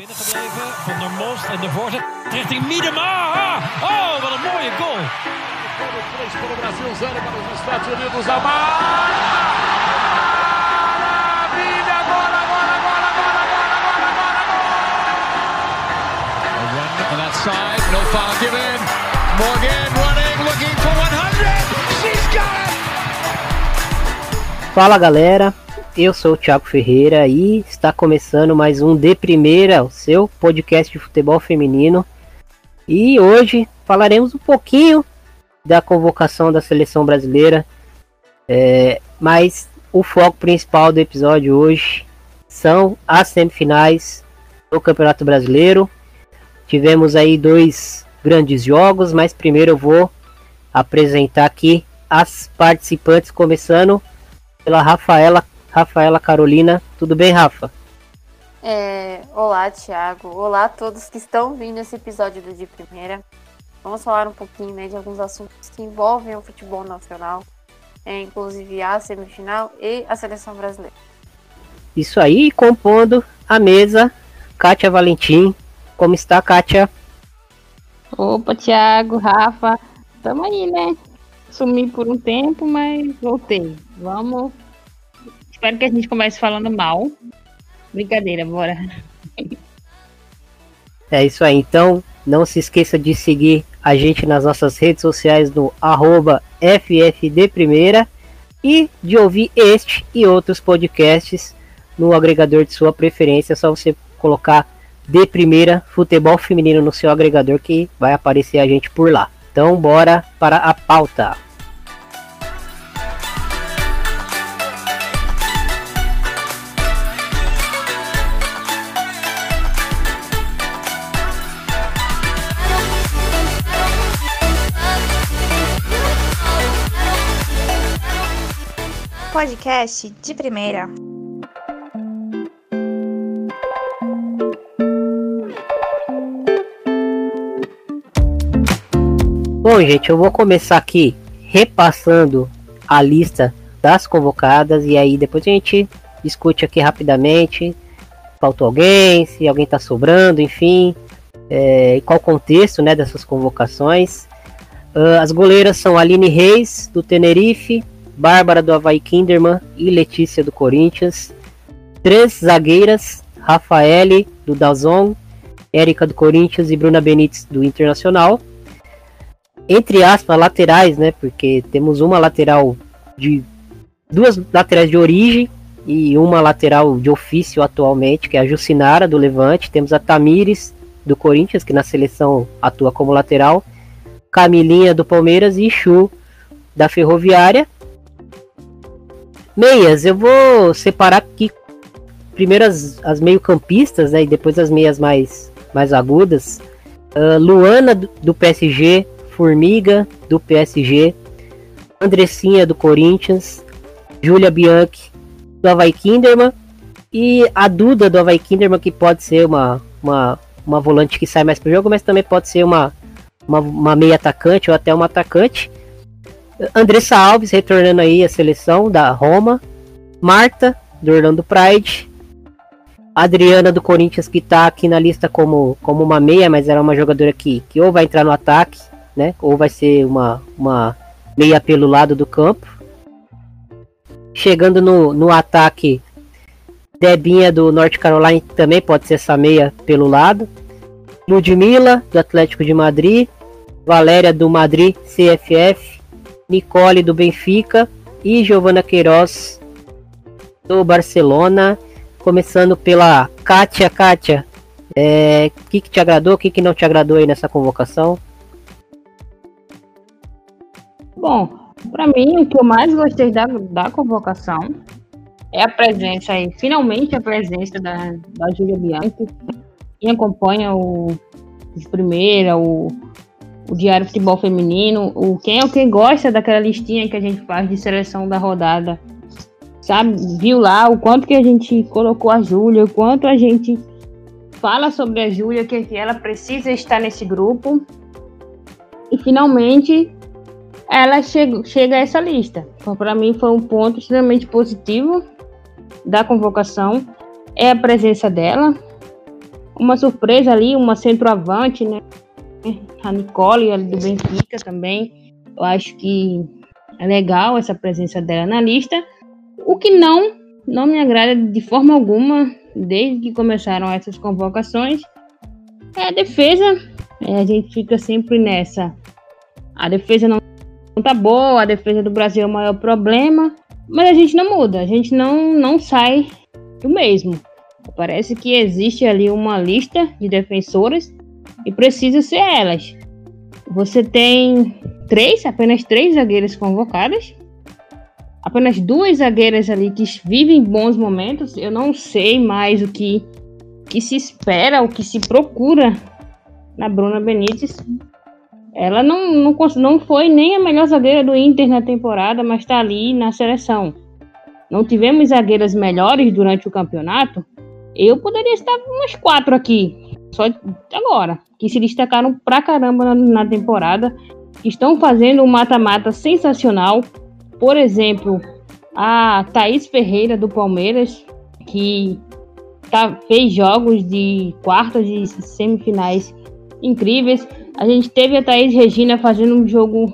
binnen gebleven. Van der Most en de voorzet richting Miedema. Oh, wat een mooie goal. Para o Brasil, zero para os Estados Unidos. Amar! Maravilha! Agora, agora, agora, agora, agora, agora, agora! A run on that side. No foul given. Morgan running, looking for 100. She's got it. Fala galera, eu sou o Thiago Ferreira e está começando mais um De Primeira, o seu podcast de futebol feminino. E hoje falaremos um pouquinho da convocação da seleção brasileira, é, mas o foco principal do episódio hoje são as semifinais do Campeonato Brasileiro. Tivemos aí dois grandes jogos, mas primeiro eu vou apresentar aqui as participantes, começando pela Rafaela Rafaela Carolina. Tudo bem, Rafa? É, olá, Thiago. Olá a todos que estão vindo esse episódio do De Primeira. Vamos falar um pouquinho né, de alguns assuntos que envolvem o futebol nacional, é, inclusive a semifinal e a seleção brasileira. Isso aí, compondo a mesa, Kátia Valentim. Como está, Kátia? Opa, Thiago, Rafa, tamo aí, né? Sumi por um tempo, mas voltei. Vamos. Espero que a gente comece falando mal. Brincadeira, bora. É isso aí, então não se esqueça de seguir a gente nas nossas redes sociais no arroba FFDPrimeira e de ouvir este e outros podcasts no agregador de sua preferência. É só você colocar de primeira futebol feminino no seu agregador que vai aparecer a gente por lá. Então bora para a pauta. Podcast de primeira. Bom, gente, eu vou começar aqui repassando a lista das convocadas e aí depois a gente discute aqui rapidamente. Faltou alguém, se alguém tá sobrando, enfim, é, qual o contexto né, dessas convocações. Uh, as goleiras são Aline Reis, do Tenerife, Bárbara do Havaí Kinderman e Letícia do Corinthians. Três zagueiras, Rafaele do Dazon, Érica do Corinthians e Bruna Benítez do Internacional. Entre aspas, laterais, né? Porque temos uma lateral de. duas laterais de origem e uma lateral de ofício atualmente, que é a Jucinara do Levante. Temos a Tamires do Corinthians, que na seleção atua como lateral. Camilinha do Palmeiras e Chu da Ferroviária. Meias, eu vou separar aqui primeiro as, as meio-campistas, né, e depois as meias mais, mais agudas. Uh, Luana do, PSG, Formiga do PSG, Andressinha do Corinthians, Júlia Bianchi do Havaí Kinderman e a Duda do Havaí Kinderman, que pode ser uma, uma, uma volante que sai mais pro jogo, mas também pode ser uma, uma, uma meia atacante ou até uma atacante. Andressa Alves retornando aí à seleção da Roma. Marta, do Orlando Pride. Adriana do Corinthians, que tá aqui na lista como, como uma meia, mas era uma jogadora que, que ou vai entrar no ataque, né? Ou vai ser uma, uma meia pelo lado do campo. Chegando no, no ataque, Debinha do Norte Carolina também pode ser essa meia pelo lado. Ludmilla, do Atlético de Madrid. Valéria do Madrid CFF. Nicole do Benfica e Giovana Queiroz do Barcelona. Começando pela Kátia. Kátia, o é, que, que te agradou, o que, que não te agradou aí nessa convocação? Bom, para mim, o que eu mais gostei da, da convocação é a presença aí, finalmente a presença da, da Júlia Bianchi. Quem acompanha o de primeira, o, o Diário Futebol Feminino, o quem é o que gosta daquela listinha que a gente faz de seleção da rodada, sabe? Viu lá o quanto que a gente colocou a Júlia, o quanto a gente fala sobre a Júlia, que ela precisa estar nesse grupo. E finalmente ela chega, chega a essa lista. Então, para mim foi um ponto extremamente positivo da convocação é a presença dela. uma surpresa ali, uma centroavante, né? A Nicole ali do Benfica também. Eu acho que é legal essa presença dela na lista. O que não, não me agrada de forma alguma, desde que começaram essas convocações, é a defesa. É, a gente fica sempre nessa. A defesa não tá boa, a defesa do Brasil é o maior problema, mas a gente não muda, a gente não, não sai do mesmo. Parece que existe ali uma lista de defensoras e precisa ser elas. Você tem três, apenas três zagueiras convocadas, apenas duas zagueiras ali que vivem bons momentos. Eu não sei mais o que, que se espera, o que se procura na Bruna Benítez. Ela não, não, não foi nem a melhor zagueira do Inter na temporada, mas está ali na seleção. Não tivemos zagueiras melhores durante o campeonato. Eu poderia estar umas quatro aqui, só agora, que se destacaram pra caramba na, na temporada, estão fazendo um mata-mata sensacional. Por exemplo, a Thaís Ferreira do Palmeiras, que tá, fez jogos de quartas e semifinais incríveis. A gente teve a Thaís Regina fazendo um jogo,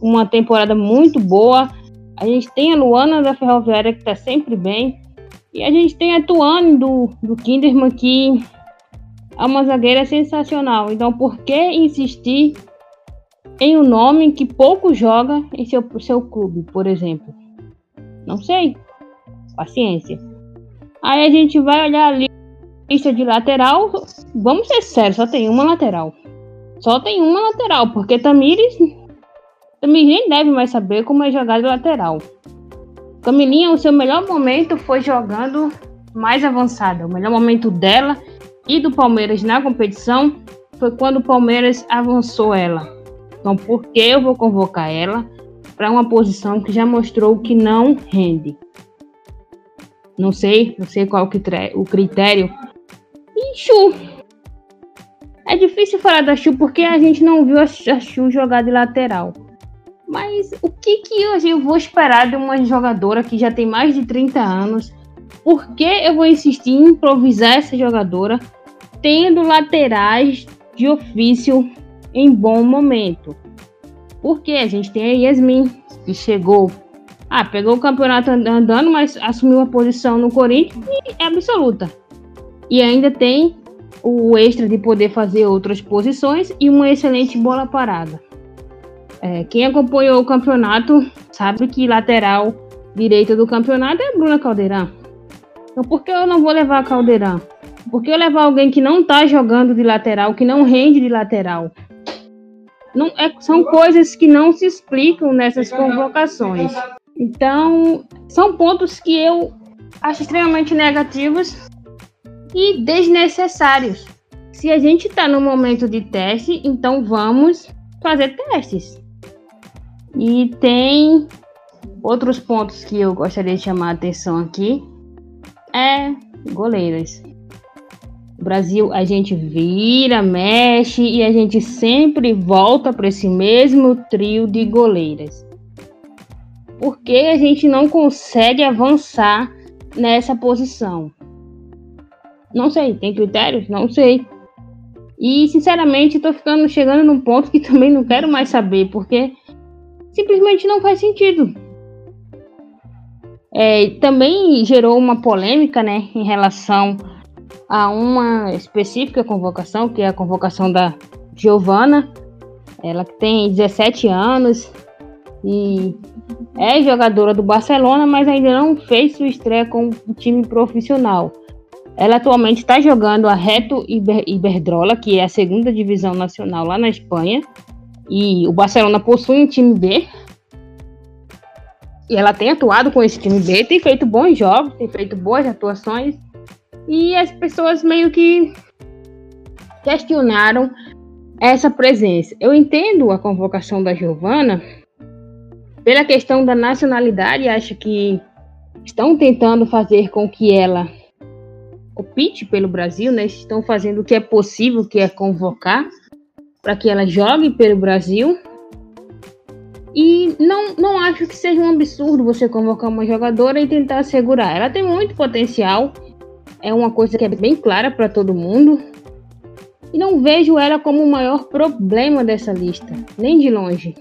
uma temporada muito boa. A gente tem a Luana da Ferroviária que está sempre bem. E a gente tem a Tuane do, do Kinderman que é uma zagueira sensacional. Então, por que insistir em um nome que pouco joga em seu, seu clube, por exemplo? Não sei. Paciência. Aí a gente vai olhar ali lista de lateral. Vamos ser sérios, só tem uma lateral. Só tem uma lateral, porque Tamires. Tamires nem deve mais saber como é jogar de lateral. Camilinha, o seu melhor momento foi jogando mais avançada. O melhor momento dela e do Palmeiras na competição foi quando o Palmeiras avançou ela. Então, por que eu vou convocar ela para uma posição que já mostrou que não rende? Não sei, não sei qual o critério. E Chu. É difícil falar da Chu porque a gente não viu a Chu jogar de lateral. Mas o que, que hoje eu vou esperar de uma jogadora que já tem mais de 30 anos? Por que eu vou insistir em improvisar essa jogadora tendo laterais de ofício em bom momento? Porque a gente tem a Yasmin, que chegou. Ah, pegou o campeonato andando, mas assumiu uma posição no Corinthians e é absoluta. E ainda tem o extra de poder fazer outras posições e uma excelente bola parada. É, quem acompanhou o campeonato sabe que lateral direita do campeonato é Bruna Caldeirão. Então por que eu não vou levar a Caldeirão? Por que levar alguém que não tá jogando de lateral, que não rende de lateral? Não, é, são coisas que não se explicam nessas convocações. Então, são pontos que eu acho extremamente negativos e desnecessários. Se a gente está no momento de teste, então vamos fazer testes. E tem outros pontos que eu gostaria de chamar a atenção aqui. É goleiras. Brasil, a gente vira, mexe e a gente sempre volta para esse mesmo trio de goleiras. Por que a gente não consegue avançar nessa posição? Não sei, tem critérios? Não sei. E sinceramente, estou ficando chegando num ponto que também não quero mais saber, porque simplesmente não faz sentido. É, também gerou uma polêmica, né, em relação a uma específica convocação, que é a convocação da Giovana. Ela que tem 17 anos e é jogadora do Barcelona, mas ainda não fez sua estreia com o time profissional. Ela atualmente está jogando a Reto Iberdrola, que é a segunda divisão nacional lá na Espanha. E o Barcelona possui um time B. E ela tem atuado com esse time B, tem feito bons jogos, tem feito boas atuações. E as pessoas meio que questionaram essa presença. Eu entendo a convocação da Giovana pela questão da nacionalidade, acho que estão tentando fazer com que ela opte pelo Brasil, né? Estão fazendo o que é possível, que é convocar para que ela jogue pelo Brasil. E não, não acho que seja um absurdo você convocar uma jogadora e tentar segurar. Ela tem muito potencial. É uma coisa que é bem clara para todo mundo. E não vejo ela como o maior problema dessa lista, nem de longe.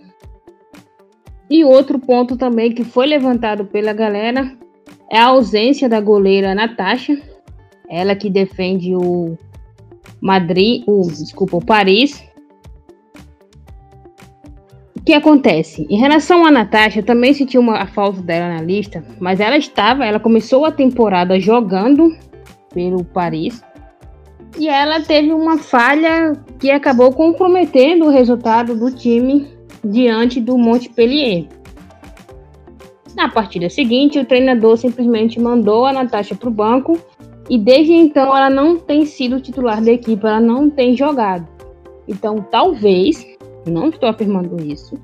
E outro ponto também que foi levantado pela galera é a ausência da goleira Natasha, ela que defende o Madrid, o desculpa, o Paris. O que acontece? Em relação a Natasha, também senti uma a falta dela na lista, mas ela estava, ela começou a temporada jogando pelo Paris e ela teve uma falha que acabou comprometendo o resultado do time diante do Montpellier. Na partida seguinte, o treinador simplesmente mandou a Natasha para o banco e desde então ela não tem sido titular da equipe, ela não tem jogado. Então, talvez, não estou afirmando isso,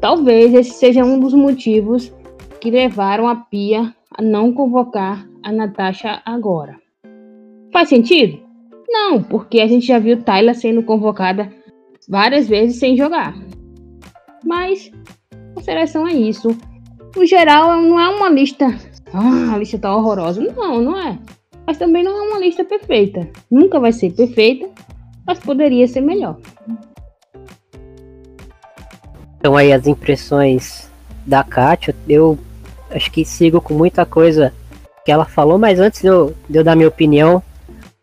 talvez esse seja um dos motivos que levaram a Pia a não convocar a Natasha agora. Faz sentido? Não, porque a gente já viu Tayla sendo convocada várias vezes sem jogar. Mas a seleção é isso. No geral, não é uma lista. Ah, a lista tá horrorosa. Não, não é. Mas também não é uma lista perfeita. Nunca vai ser perfeita, mas poderia ser melhor. Então aí as impressões da Kátia, eu acho que sigo com muita coisa que ela falou, mas antes de eu, de eu dar minha opinião,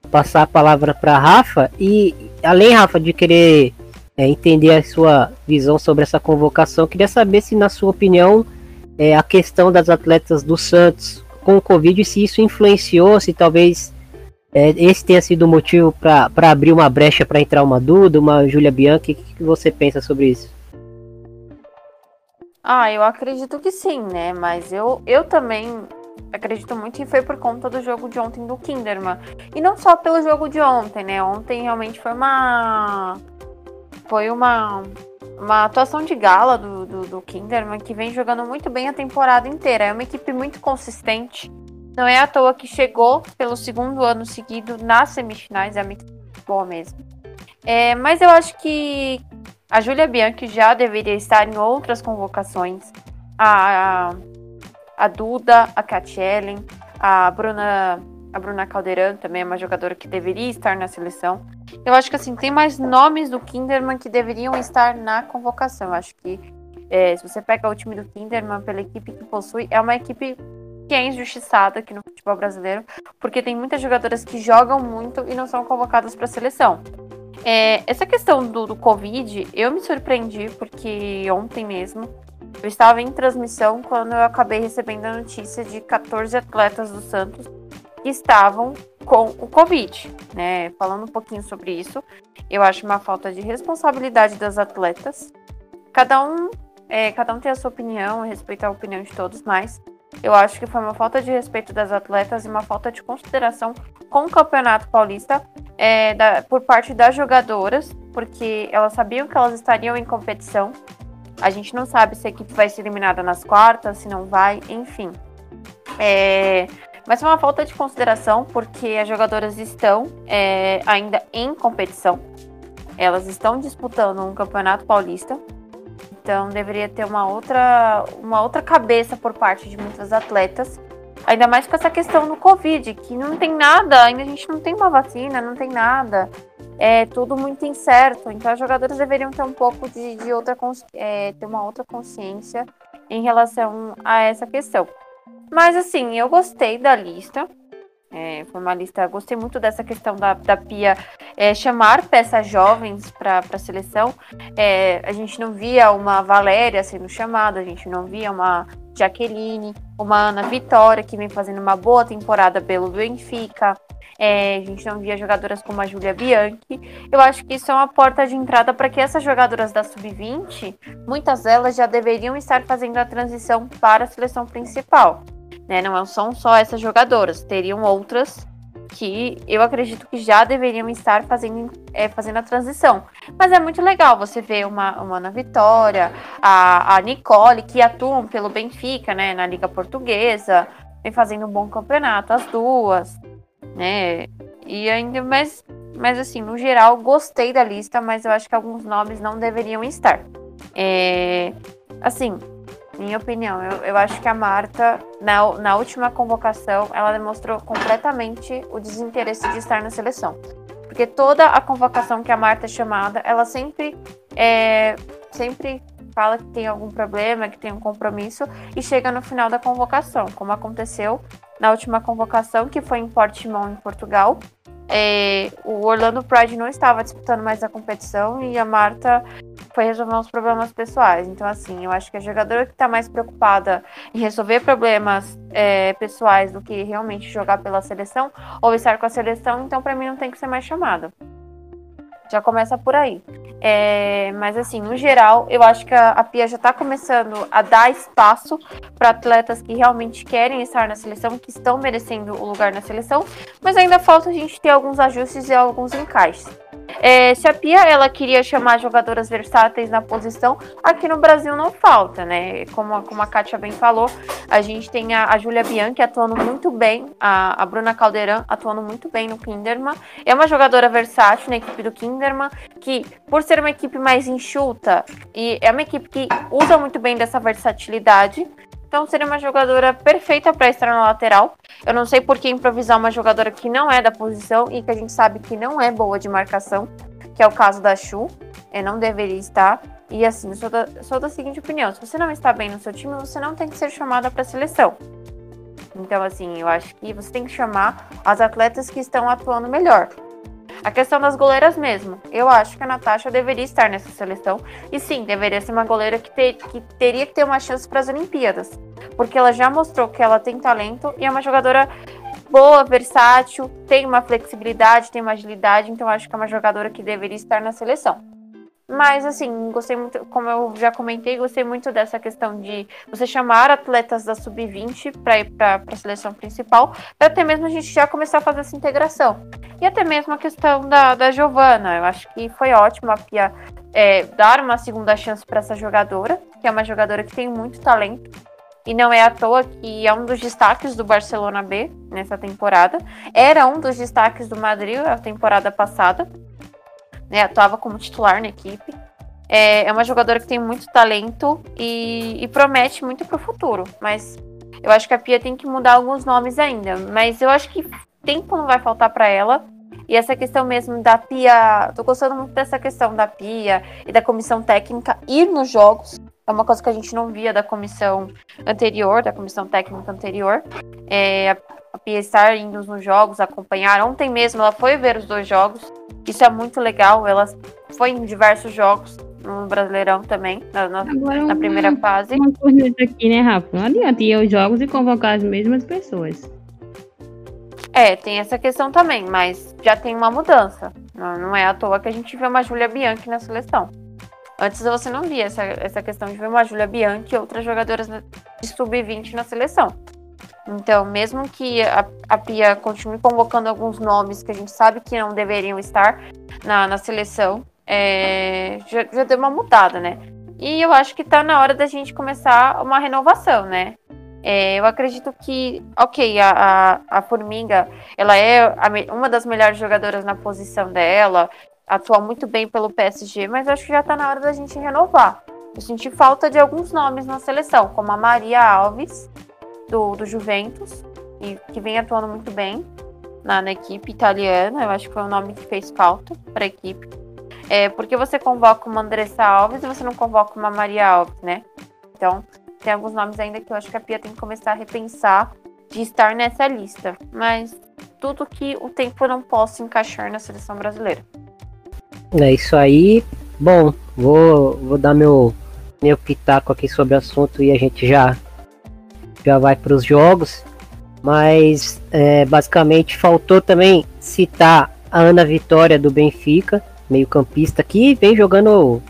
passar a palavra para Rafa e além Rafa de querer é, entender a sua visão sobre essa convocação, queria saber se na sua opinião é, a questão das atletas do Santos com o Covid, se isso influenciou, se talvez é, esse tenha sido o motivo para abrir uma brecha para entrar uma Duda, uma Júlia Bianchi, o que, que você pensa sobre isso? Ah, eu acredito que sim, né? Mas eu, eu também acredito muito que foi por conta do jogo de ontem do Kinderman. E não só pelo jogo de ontem, né? Ontem realmente foi uma. Foi uma. Uma atuação de gala do, do, do Kinderman que vem jogando muito bem a temporada inteira. É uma equipe muito consistente. Não é à toa que chegou pelo segundo ano seguido nas semifinais. É muito boa mesmo. É, mas eu acho que a Júlia Bianchi já deveria estar em outras convocações. A, a Duda, a Kat Ellen, a Bruna, a Bruna Caldeirão também é uma jogadora que deveria estar na seleção. Eu acho que assim, tem mais nomes do Kinderman que deveriam estar na convocação. Eu acho que é, se você pega o time do Kinderman pela equipe que possui, é uma equipe que é injustiçada aqui no futebol brasileiro, porque tem muitas jogadoras que jogam muito e não são convocadas para a seleção. É, essa questão do, do Covid, eu me surpreendi, porque ontem mesmo eu estava em transmissão quando eu acabei recebendo a notícia de 14 atletas do Santos que estavam com o Covid, né? Falando um pouquinho sobre isso, eu acho uma falta de responsabilidade das atletas. Cada um, é, cada um tem a sua opinião, respeitar a opinião de todos, mas eu acho que foi uma falta de respeito das atletas e uma falta de consideração com o Campeonato Paulista é, da, por parte das jogadoras, porque elas sabiam que elas estariam em competição a gente não sabe se a equipe vai ser eliminada nas quartas, se não vai, enfim. É, mas é uma falta de consideração porque as jogadoras estão é, ainda em competição. Elas estão disputando um campeonato paulista. Então deveria ter uma outra, uma outra cabeça por parte de muitas atletas. Ainda mais com essa questão do Covid, que não tem nada, ainda a gente não tem uma vacina, não tem nada é tudo muito incerto. Então, os jogadores deveriam ter um pouco de, de outra é, ter uma outra consciência em relação a essa questão. Mas assim, eu gostei da lista. É, foi uma lista, gostei muito dessa questão da, da Pia é, chamar peças jovens para a seleção. É, a gente não via uma Valéria sendo chamada, a gente não via uma Jaqueline, uma Ana Vitória, que vem fazendo uma boa temporada pelo Benfica. É, a gente não via jogadoras como a Julia Bianchi. Eu acho que isso é uma porta de entrada para que essas jogadoras da Sub-20, muitas delas já deveriam estar fazendo a transição para a seleção principal. Né? Não são só essas jogadoras, teriam outras que eu acredito que já deveriam estar fazendo, é, fazendo a transição. Mas é muito legal você ver uma, uma Ana Vitória, a, a Nicole, que atuam pelo Benfica, né, na Liga Portuguesa, vem fazendo um bom campeonato, as duas né? E ainda mais, mas assim, no geral, gostei da lista, mas eu acho que alguns nomes não deveriam estar. É, assim, minha opinião, eu, eu acho que a Marta, na, na última convocação, ela demonstrou completamente o desinteresse de estar na seleção. Porque toda a convocação que a Marta é chamada, ela sempre, é, sempre fala que tem algum problema, que tem um compromisso e chega no final da convocação, como aconteceu na última convocação, que foi em Portimão, em Portugal. É, o Orlando Pride não estava disputando mais a competição e a Marta foi resolver uns problemas pessoais. Então, assim, eu acho que a jogadora que está mais preocupada em resolver problemas é, pessoais do que realmente jogar pela seleção ou estar com a seleção, então para mim não tem que ser mais chamada. Já começa por aí. É, mas assim, no geral, eu acho que a, a Pia já está começando a dar espaço para atletas que realmente querem estar na seleção, que estão merecendo o lugar na seleção, mas ainda falta a gente ter alguns ajustes e alguns encaixes. É, se a Pia ela queria chamar jogadoras versáteis na posição, aqui no Brasil não falta, né? Como, como a Kátia bem falou, a gente tem a, a Júlia Bianchi atuando muito bem, a, a Bruna Caldeirão atuando muito bem no Kinderman. É uma jogadora versátil na equipe do Kinderman, que por ser uma equipe mais enxuta, e é uma equipe que usa muito bem dessa versatilidade, então seria uma jogadora perfeita para estar na lateral. Eu não sei por que improvisar uma jogadora que não é da posição e que a gente sabe que não é boa de marcação, que é o caso da Chu. É, não deveria estar. E assim, sou da, sou da seguinte opinião: se você não está bem no seu time, você não tem que ser chamada para a seleção. Então, assim, eu acho que você tem que chamar as atletas que estão atuando melhor. A questão das goleiras mesmo. Eu acho que a Natasha deveria estar nessa seleção. E sim, deveria ser uma goleira que, ter, que teria que ter uma chance para as Olimpíadas. Porque ela já mostrou que ela tem talento e é uma jogadora boa, versátil, tem uma flexibilidade, tem uma agilidade. Então acho que é uma jogadora que deveria estar na seleção. Mas, assim, gostei muito, como eu já comentei, gostei muito dessa questão de você chamar atletas da sub-20 para ir para a seleção principal, para até mesmo a gente já começar a fazer essa integração. E até mesmo a questão da, da Giovana, eu acho que foi ótimo a Pia é, dar uma segunda chance para essa jogadora, que é uma jogadora que tem muito talento. E não é à toa que é um dos destaques do Barcelona B nessa temporada. Era um dos destaques do Madrid a temporada passada né? Atuava como titular na equipe. É, é uma jogadora que tem muito talento e, e promete muito para o futuro. Mas eu acho que a Pia tem que mudar alguns nomes ainda. Mas eu acho que tempo não vai faltar para ela. E essa questão mesmo da Pia, tô gostando muito dessa questão da Pia e da comissão técnica ir nos jogos. É uma coisa que a gente não via da comissão anterior, da comissão técnica anterior. É, a Pia estar indo nos jogos, acompanhar. Ontem mesmo ela foi ver os dois jogos. Isso é muito legal. Ela foi em diversos jogos no Brasileirão também, na, na, na primeira fase. Uma coisa aqui, né, Rafa? Não adianta ir aos jogos e convocar as mesmas pessoas. É, tem essa questão também, mas já tem uma mudança. Não, não é à toa que a gente vê uma Júlia Bianchi na seleção. Antes você não via essa, essa questão de ver uma Júlia Bianchi e outras jogadoras de sub-20 na seleção. Então, mesmo que a, a Pia continue convocando alguns nomes que a gente sabe que não deveriam estar na, na seleção, é, já, já deu uma mudada, né? E eu acho que tá na hora da gente começar uma renovação, né? É, eu acredito que, ok, a, a, a Formiga, ela é a, uma das melhores jogadoras na posição dela, atua muito bem pelo PSG, mas acho que já tá na hora da gente renovar. Eu senti falta de alguns nomes na seleção, como a Maria Alves, do, do Juventus, e que vem atuando muito bem na, na equipe italiana. Eu acho que foi o nome que fez falta para a equipe. É, porque você convoca uma Andressa Alves e você não convoca uma Maria Alves, né? Então, tem alguns nomes ainda que eu acho que a Pia tem que começar a repensar de estar nessa lista. Mas tudo que o tempo não possa encaixar na seleção brasileira. É isso aí. Bom, vou, vou dar meu, meu pitaco aqui sobre o assunto e a gente já já vai para os jogos, mas é, basicamente faltou também citar a Ana Vitória do Benfica, meio-campista, que vem jogando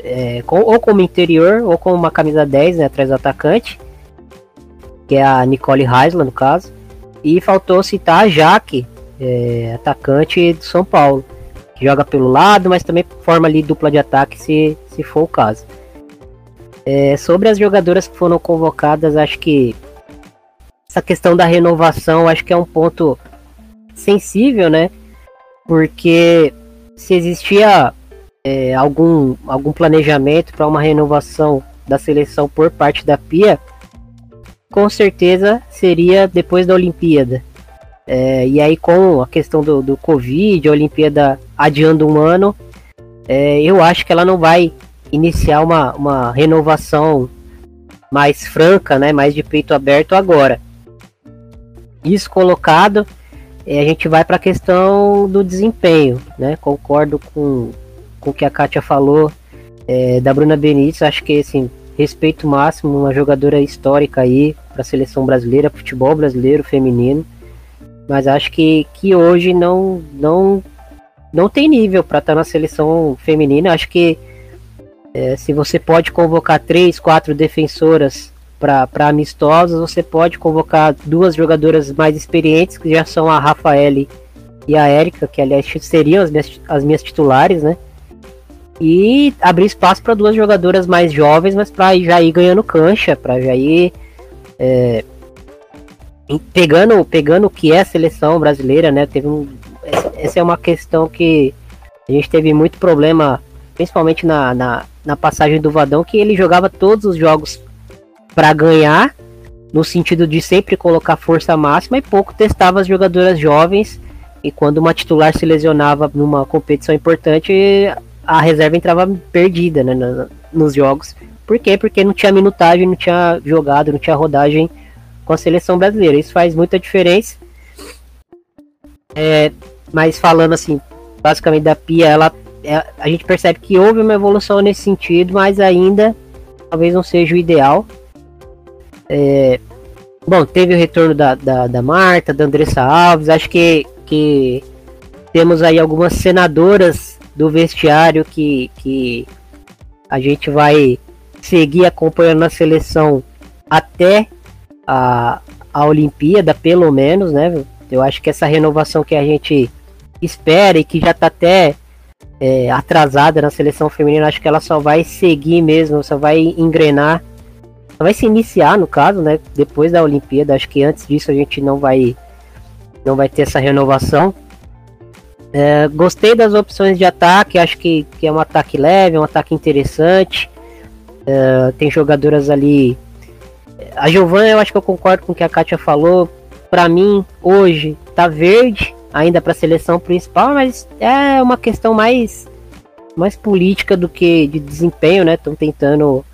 é, com, ou como interior ou com uma camisa 10 né, atrás do atacante, que é a Nicole Heisler, no caso. E faltou citar a Jaque, é, atacante do São Paulo, que joga pelo lado, mas também forma ali dupla de ataque se, se for o caso. É, sobre as jogadoras que foram convocadas, acho que essa questão da renovação acho que é um ponto sensível, né? Porque se existia é, algum, algum planejamento para uma renovação da seleção por parte da Pia, com certeza seria depois da Olimpíada. É, e aí com a questão do, do Covid, a Olimpíada adiando um ano, é, eu acho que ela não vai iniciar uma, uma renovação mais franca, né, mais de peito aberto agora. Isso colocado, é, a gente vai para a questão do desempenho, né? Concordo com, com o que a Kátia falou é, da Bruna Benítez, acho que assim, respeito máximo, uma jogadora histórica aí para a seleção brasileira, futebol brasileiro feminino, mas acho que, que hoje não não não tem nível para estar tá na seleção feminina. Acho que é, se você pode convocar três, quatro defensoras para amistosos, você pode convocar duas jogadoras mais experientes, que já são a Rafaele e a Érica, que aliás seriam as minhas, as minhas titulares, né? E abrir espaço para duas jogadoras mais jovens, mas para já ir ganhando cancha, para já ir é, pegando, pegando o que é a seleção brasileira, né? Teve um, essa, é uma questão que a gente teve muito problema, principalmente na, na, na passagem do Vadão, que ele jogava todos os jogos para ganhar, no sentido de sempre colocar força máxima e pouco testava as jogadoras jovens. E quando uma titular se lesionava numa competição importante, a reserva entrava perdida né, nos jogos. Por quê? Porque não tinha minutagem, não tinha jogado, não tinha rodagem com a seleção brasileira. Isso faz muita diferença. É, mas falando assim, basicamente da Pia, ela, é, a gente percebe que houve uma evolução nesse sentido, mas ainda talvez não seja o ideal. É, bom, teve o retorno da, da, da, Marta, da Andressa Alves, acho que, que temos aí algumas senadoras do vestiário que, que a gente vai seguir acompanhando na seleção até a, a Olimpíada, pelo menos, né? Eu acho que essa renovação que a gente espera e que já está até é, atrasada na seleção feminina, acho que ela só vai seguir mesmo, só vai engrenar vai se iniciar no caso, né? Depois da Olimpíada, acho que antes disso a gente não vai não vai ter essa renovação. É, gostei das opções de ataque, acho que, que é um ataque leve, um ataque interessante. É, tem jogadoras ali. A Giovanna, eu acho que eu concordo com o que a Kátia falou. Para mim, hoje, tá verde ainda para a seleção principal, mas é uma questão mais, mais política do que de desempenho, né? Estão tentando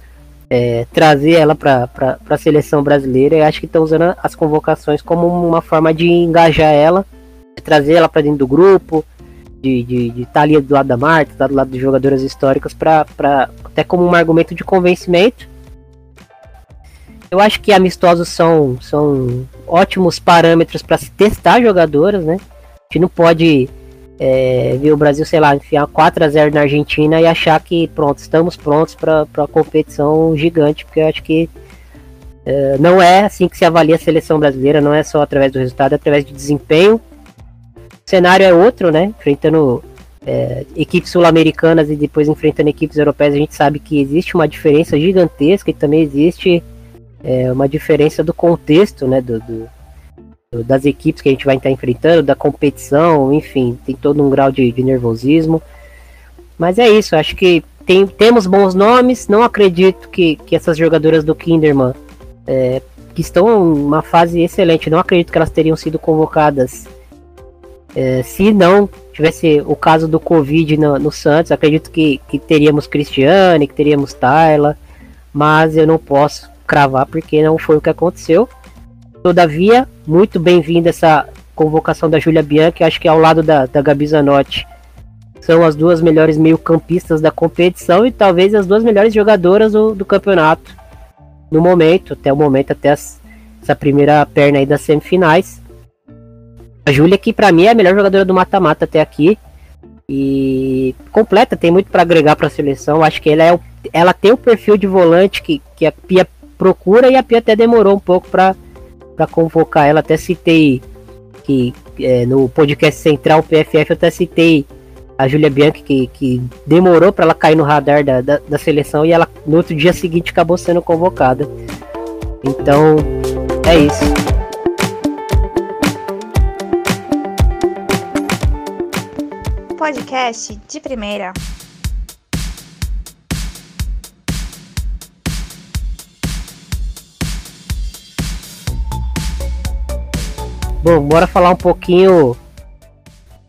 é, trazer ela para a seleção brasileira. Eu acho que estão usando as convocações como uma forma de engajar ela, de trazer ela para dentro do grupo, de estar de, de tá ali do lado da Marta, tá do lado de jogadoras históricas, para até como um argumento de convencimento. Eu acho que amistosos são, são ótimos parâmetros para se testar jogadoras, né? A gente não pode é, ver o Brasil, sei lá, enfiar 4 a 0 na Argentina e achar que pronto, estamos prontos para a competição gigante, porque eu acho que é, não é assim que se avalia a seleção brasileira, não é só através do resultado, é através de desempenho. O cenário é outro, né? Enfrentando é, equipes sul-americanas e depois enfrentando equipes europeias, a gente sabe que existe uma diferença gigantesca e também existe é, uma diferença do contexto, né? do, do das equipes que a gente vai estar enfrentando, da competição, enfim, tem todo um grau de, de nervosismo. Mas é isso, acho que tem, temos bons nomes, não acredito que, que essas jogadoras do Kinderman, é, que estão em uma fase excelente, não acredito que elas teriam sido convocadas é, se não tivesse o caso do Covid no, no, Santos, acredito que, que teríamos Cristiane, que teríamos Tayla, mas eu não posso cravar porque não foi o que aconteceu. Todavia, muito bem-vinda essa convocação da Júlia Bianchi, acho que ao lado da, da Gabi Zanotti são as duas melhores meio-campistas da competição e talvez as duas melhores jogadoras do, do campeonato no momento, até o momento, até as, essa primeira perna aí das semifinais. A Júlia, que para mim é a melhor jogadora do mata-mata até aqui e completa, tem muito para agregar para a seleção. Acho que ela, é o, ela tem o perfil de volante que, que a Pia procura e a Pia até demorou um pouco para convocar ela. Até citei que é, no podcast central PFF eu até citei a Julia Bianchi que, que demorou para ela cair no radar da, da, da, seleção e ela no outro dia seguinte acabou sendo convocada. Então é isso. Podcast de primeira. Bom, bora falar um pouquinho.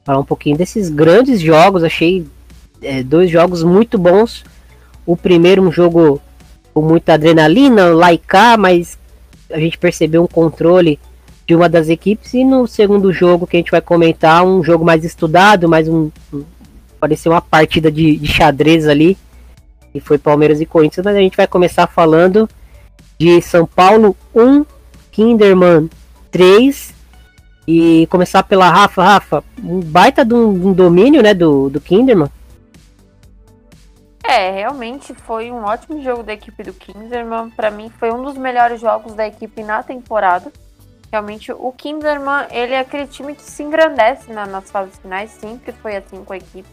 Falar um pouquinho desses grandes jogos. Achei é, dois jogos muito bons. O primeiro, um jogo com muita adrenalina, laicar, mas a gente percebeu um controle de uma das equipes. E no segundo jogo, que a gente vai comentar, um jogo mais estudado, mais um. um pareceu uma partida de, de xadrez ali. E foi Palmeiras e Corinthians. Mas a gente vai começar falando de São Paulo 1, Kinderman 3. E começar pela Rafa. Rafa, um baita de um, domínio né, do, do Kinderman. É, realmente foi um ótimo jogo da equipe do Kinderman. Para mim, foi um dos melhores jogos da equipe na temporada. Realmente, o Kinderman, ele é aquele time que se engrandece na, nas fases finais, sempre foi assim com a equipe.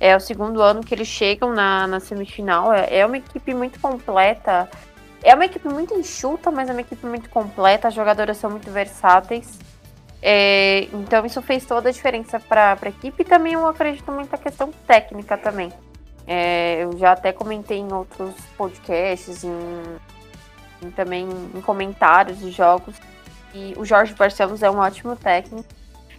É o segundo ano que eles chegam na, na semifinal. É, é uma equipe muito completa. É uma equipe muito enxuta, mas é uma equipe muito completa. As jogadoras são muito versáteis. É, então isso fez toda a diferença para a equipe e também eu acredito muito na questão técnica também. É, eu já até comentei em outros podcasts, em, em, também em comentários de jogos. E o Jorge Barcelos é um ótimo técnico.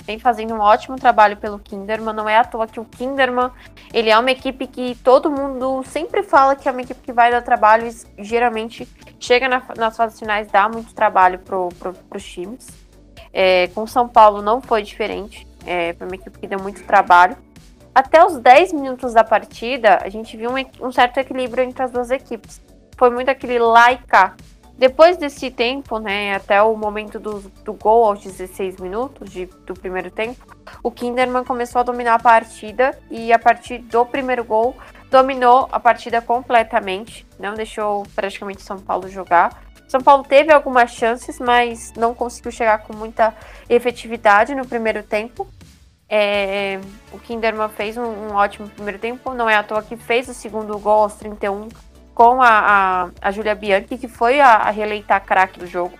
Vem fazendo um ótimo trabalho pelo Kinderman. Não é à toa que o Kinderman ele é uma equipe que todo mundo sempre fala que é uma equipe que vai dar trabalho e geralmente chega na, nas fases finais, dá muito trabalho para pro, os times. É, com São Paulo não foi diferente. É, foi uma equipe que deu muito trabalho até os 10 minutos da partida, a gente viu um, um certo equilíbrio entre as duas equipes. Foi muito aquele lá e. Depois desse tempo, né, até o momento do, do gol aos 16 minutos de, do primeiro tempo, o Kinderman começou a dominar a partida e a partir do primeiro gol dominou a partida completamente, não deixou praticamente São Paulo jogar. São Paulo teve algumas chances, mas não conseguiu chegar com muita efetividade no primeiro tempo. É, o Kinderman fez um, um, ótimo primeiro tempo, não é à toa que fez o segundo gol aos 31 com a, a, a Julia Bianchi, que foi a, a reeleitar craque do jogo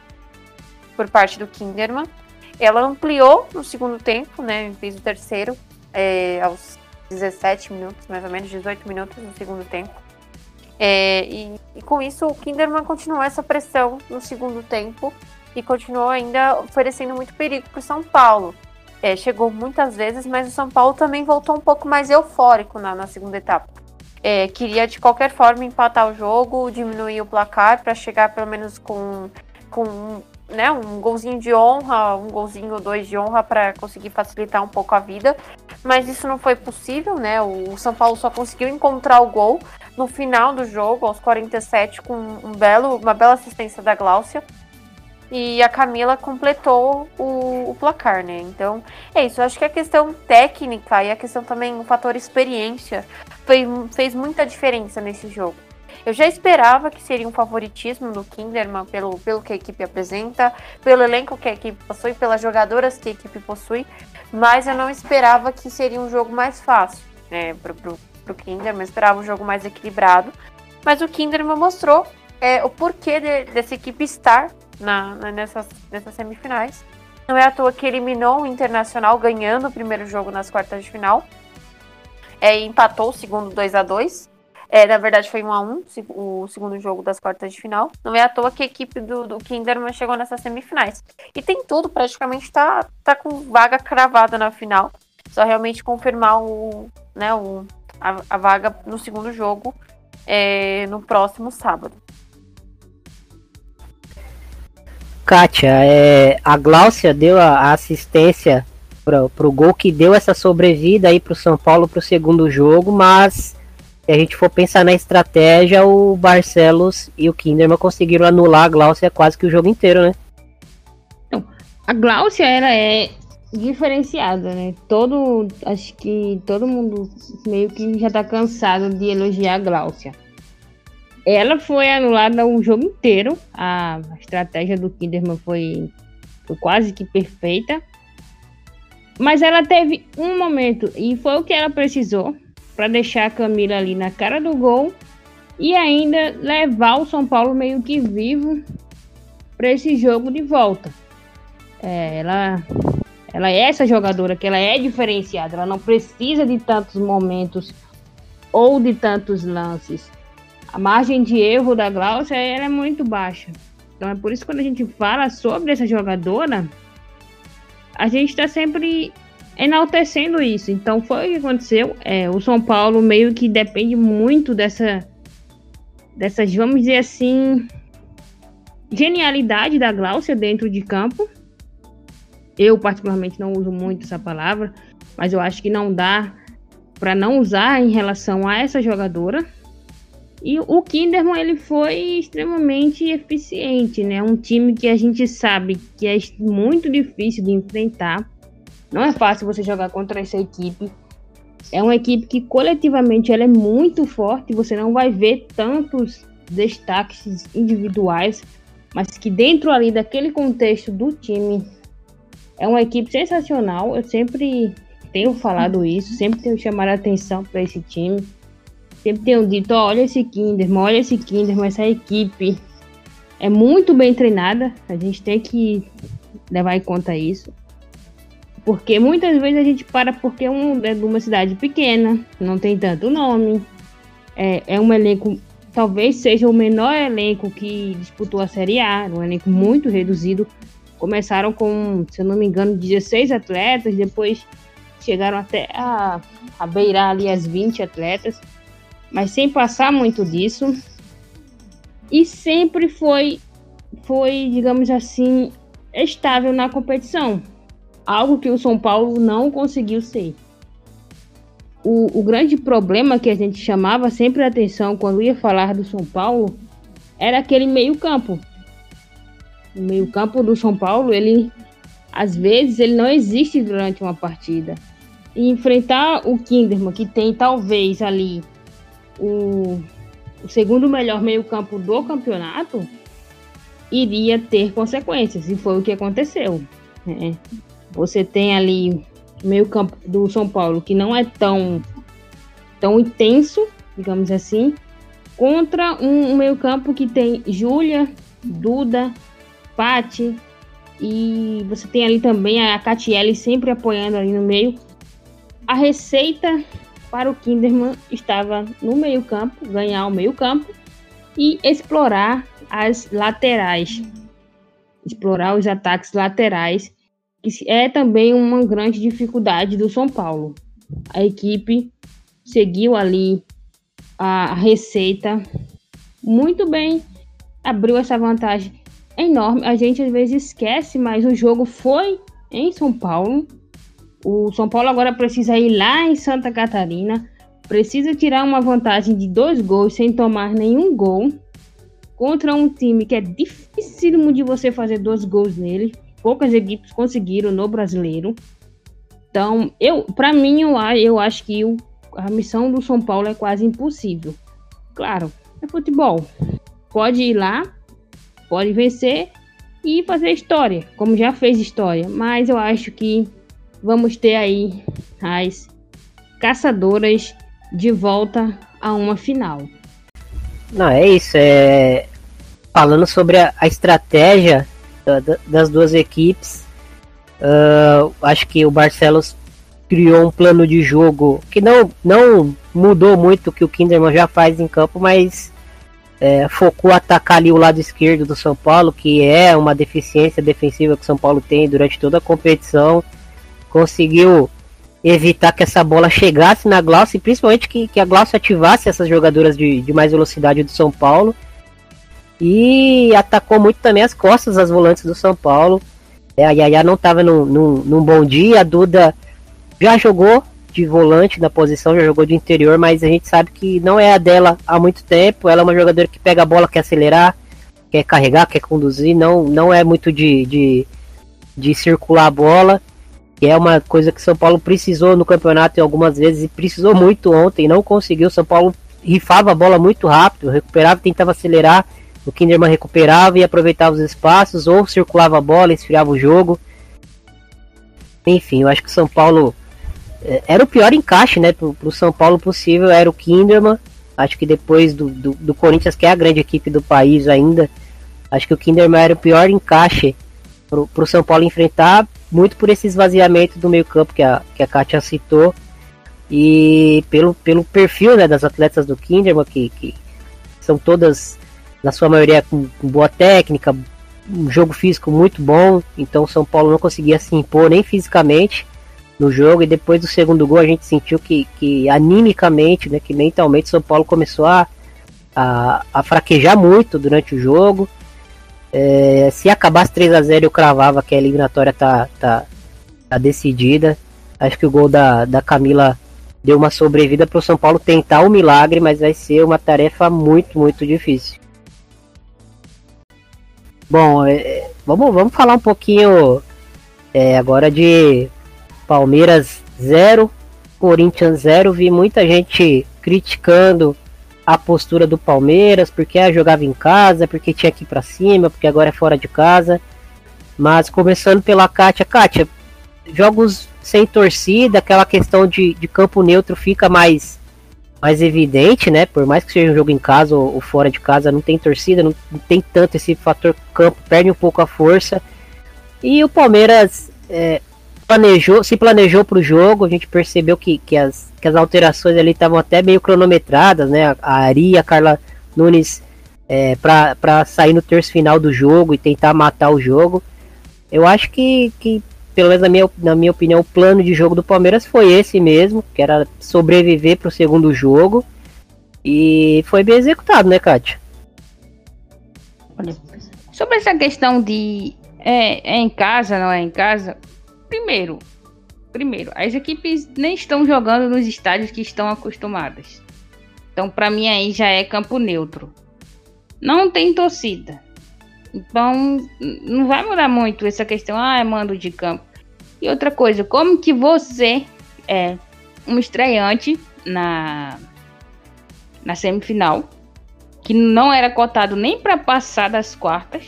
por parte do Kinderman. Ela ampliou no segundo tempo, né? Fez o terceiro é, aos 17 minutos, mais ou menos, 18 minutos no segundo tempo. É, e, e, com isso o Kinderman continuou essa pressão no segundo tempo e continuou ainda oferecendo muito perigo para o São Paulo é, chegou muitas vezes, mas o São Paulo também voltou um pouco mais eufórico na, na segunda etapa. É, queria de qualquer forma empatar o jogo, diminuir o placar para chegar pelo menos com, com né, um golzinho de honra, um golzinho ou dois de honra para conseguir facilitar um pouco a vida. Mas isso não foi possível, né? O São Paulo só conseguiu encontrar o gol no final do jogo, aos 47, com um belo, uma bela assistência da Gláucia e a Camila completou o, o, placar, né? Então, é isso. Eu acho que a questão técnica e a questão também, o fator experiência, foi, fez muita diferença nesse jogo. Eu já esperava que seria um favoritismo do Kinderman pelo, pelo que a equipe apresenta, pelo elenco que a equipe possui, pelas jogadoras que a equipe possui, mas eu não esperava que seria um jogo mais fácil, né, pro, pro, pro Kinderman, eu esperava um jogo mais equilibrado, mas o Kinderman mostrou é, o porquê de, dessa equipe estar na, na, nessas, nessas semifinais. Não é à toa que eliminou o Internacional ganhando o primeiro jogo nas quartas de final. É, empatou o segundo 2 a 2 é, Na verdade, foi 1 a 1 o segundo jogo das quartas de final. Não é à toa que a equipe do, do Kinderman chegou nessas semifinais. E tem tudo, praticamente tá, tá com vaga cravada na final. Só realmente confirmar o, né, o, a, a vaga no segundo jogo é, no próximo sábado. Kátia, é, a Gláucia deu a, assistência para o gol que deu essa sobrevida aí para o São Paulo para o segundo jogo, mas se a gente for pensar na estratégia, o Barcelos e o Kinderman conseguiram anular a Gláucia quase que o jogo inteiro, né? Então, a Gláucia ela é diferenciada, né? Todo, acho que todo mundo meio que já tá cansado de elogiar a Gláucia. Ela foi anulada o jogo inteiro. A estratégia do Kinderman foi, foi quase que perfeita. Mas ela teve um momento, e foi o que ela precisou, para deixar a Camila ali na cara do gol e ainda levar o São Paulo meio que vivo para esse jogo de volta. É, ela, ela é essa jogadora que ela é diferenciada, ela não precisa de tantos momentos ou de tantos lances a margem de erro da Glaucia é muito baixa. Então é por isso que quando a gente fala sobre essa jogadora, a gente está sempre enaltecendo isso. Então foi o que aconteceu. É, o São Paulo meio que depende muito dessa, dessas, vamos dizer assim, genialidade da Gláucia dentro de campo. Eu particularmente não uso muito essa palavra, mas eu acho que não dá para não usar em relação a essa jogadora. E o Kinderman ele foi extremamente eficiente, né? Um time que a gente sabe que é muito difícil de enfrentar. Não é fácil você jogar contra essa equipe. É uma equipe que coletivamente ela é muito forte. Você não vai ver tantos destaques individuais, mas que dentro ali daquele contexto do time é uma equipe sensacional. Eu sempre tenho falado isso, sempre tenho chamado a atenção para esse time. Sempre tenho dito, oh, olha esse Kinderman, olha esse Kinderman, essa equipe é muito bem treinada. A gente tem que levar em conta isso. Porque muitas vezes a gente para porque é, um, é uma cidade pequena, não tem tanto nome. É, é um elenco, talvez seja o menor elenco que disputou a Série A, um elenco muito reduzido. Começaram com, se eu não me engano, 16 atletas, depois chegaram até a, a beirar ali as 20 atletas, mas sem passar muito disso. E sempre foi, foi digamos assim, estável na competição. Algo que o São Paulo não conseguiu ser. O, o grande problema que a gente chamava sempre a atenção quando ia falar do São Paulo era aquele meio-campo. O meio-campo do São Paulo, ele às vezes ele não existe durante uma partida. E enfrentar o Kinderman, que tem talvez ali o, o segundo melhor meio-campo do campeonato, iria ter consequências. E foi o que aconteceu. Né? Você tem ali o meio-campo do São Paulo, que não é tão, tão intenso, digamos assim, contra um, um meio-campo que tem Júlia, Duda, Pati, e você tem ali também a Catiele sempre apoiando ali no meio. A receita para o Kinderman estava no meio-campo, ganhar o meio-campo e explorar as laterais. Explorar os ataques laterais, que é também uma grande dificuldade do São Paulo. A equipe seguiu ali a receita muito bem, abriu essa vantagem enorme. A gente às vezes esquece, mas o jogo foi em São Paulo. O São Paulo agora precisa ir lá em Santa Catarina, precisa tirar uma vantagem de dois gols sem tomar nenhum gol contra um time que é dificílimo de você fazer dois gols nele. Poucas equipes conseguiram no brasileiro. Então, eu, para mim, eu, eu acho que o, a missão do São Paulo é quase impossível. Claro, é futebol. Pode ir lá, pode vencer e fazer história, como já fez história. Mas eu acho que vamos ter aí as caçadoras de volta a uma final. Não, é isso. É... Falando sobre a, a estratégia da, da, das duas equipes, uh, acho que o Barcelos criou um plano de jogo que não, não mudou muito o que o Kinderman já faz em campo, mas é, focou atacar ali o lado esquerdo do São Paulo, que é uma deficiência defensiva que o São Paulo tem durante toda a competição. Conseguiu evitar que essa bola chegasse na Glaucia e principalmente que, que a Glaucia ativasse essas jogadoras de, de mais velocidade do São Paulo. E atacou muito também as costas das volantes do São Paulo. É, a Yaya não estava num, num, num bom dia, a Duda já jogou de volante na posição, já jogou de interior, mas a gente sabe que não é a dela há muito tempo. Ela é uma jogadora que pega a bola, quer acelerar, quer carregar, quer conduzir, não, não é muito de, de, de circular a bola. Que é uma coisa que São Paulo precisou no campeonato algumas vezes e precisou muito ontem, não conseguiu. São Paulo rifava a bola muito rápido, recuperava, tentava acelerar. O Kinderman recuperava e aproveitava os espaços, ou circulava a bola, esfriava o jogo. Enfim, eu acho que o São Paulo é, era o pior encaixe, né, pro, pro São Paulo possível, era o Kinderman. Acho que depois do, do, do, Corinthians, que é a grande equipe do país ainda, acho que o Kinderman era o pior encaixe pro, pro São Paulo enfrentar, muito por esse esvaziamento do meio campo que a, que a Kátia citou, e pelo, pelo perfil né, das atletas do Kinderman, que, que são todas, na sua maioria, com, com boa técnica, um jogo físico muito bom, então o São Paulo não conseguia se impor nem fisicamente no jogo, e depois do segundo gol a gente sentiu que, que animicamente, né, que mentalmente o São Paulo começou a, a, a fraquejar muito durante o jogo. É, se acabasse 3 a 0 eu cravava que a eliminatória tá, tá, tá decidida. Acho que o gol da, da Camila deu uma sobrevida para o São Paulo tentar o milagre, mas vai ser uma tarefa muito, muito difícil. Bom, é, vamos, vamos falar um pouquinho é, agora de Palmeiras 0, Corinthians 0. Vi muita gente criticando a postura do Palmeiras, porque ah, jogava em casa, porque tinha que ir para cima, porque agora é fora de casa. Mas começando pela Kátia, Kátia, jogos sem torcida, aquela questão de, de campo neutro fica mais, mais evidente, né? Por mais que seja um jogo em casa ou, ou fora de casa, não tem torcida, não, não, tem tanto esse fator campo, perde um pouco a força. E o Palmeiras é, planejou, se planejou para o jogo, a gente percebeu que, que, as, que as alterações ali estavam até meio cronometradas, né? A Ari, a Carla Nunes é, para sair no terço final do jogo e tentar matar o jogo. Eu acho que, que pelo menos na minha, na minha opinião, o plano de jogo do Palmeiras foi esse mesmo, que era sobreviver para o segundo jogo. E foi bem executado, né, Kátia? Olha, sobre essa questão de é, é em casa, não é em casa, primeiro, primeiro, as equipes nem estão jogando nos estádios que estão acostumadas. Então, para mim aí já é campo neutro. Não tem torcida. Então, não vai mudar muito essa questão, ah, é mando de campo. E outra coisa, como que você é um estreante na na semifinal, que não era cotado nem para passar das quartas,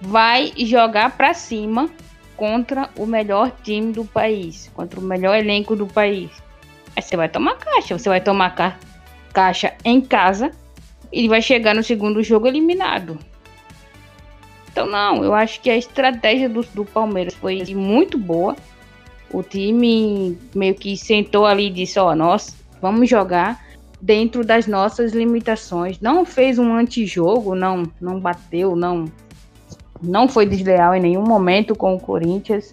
vai jogar para cima contra o melhor time do país, contra o melhor elenco do país. Aí você vai tomar caixa, você vai tomar ca caixa em casa e vai chegar no segundo jogo eliminado. Então, não, eu acho que a estratégia do, do Palmeiras foi muito boa. O time meio que sentou ali e disse: Ó, oh, nós vamos jogar dentro das nossas limitações. Não fez um antijogo, não, não bateu, não, não foi desleal em nenhum momento com o Corinthians.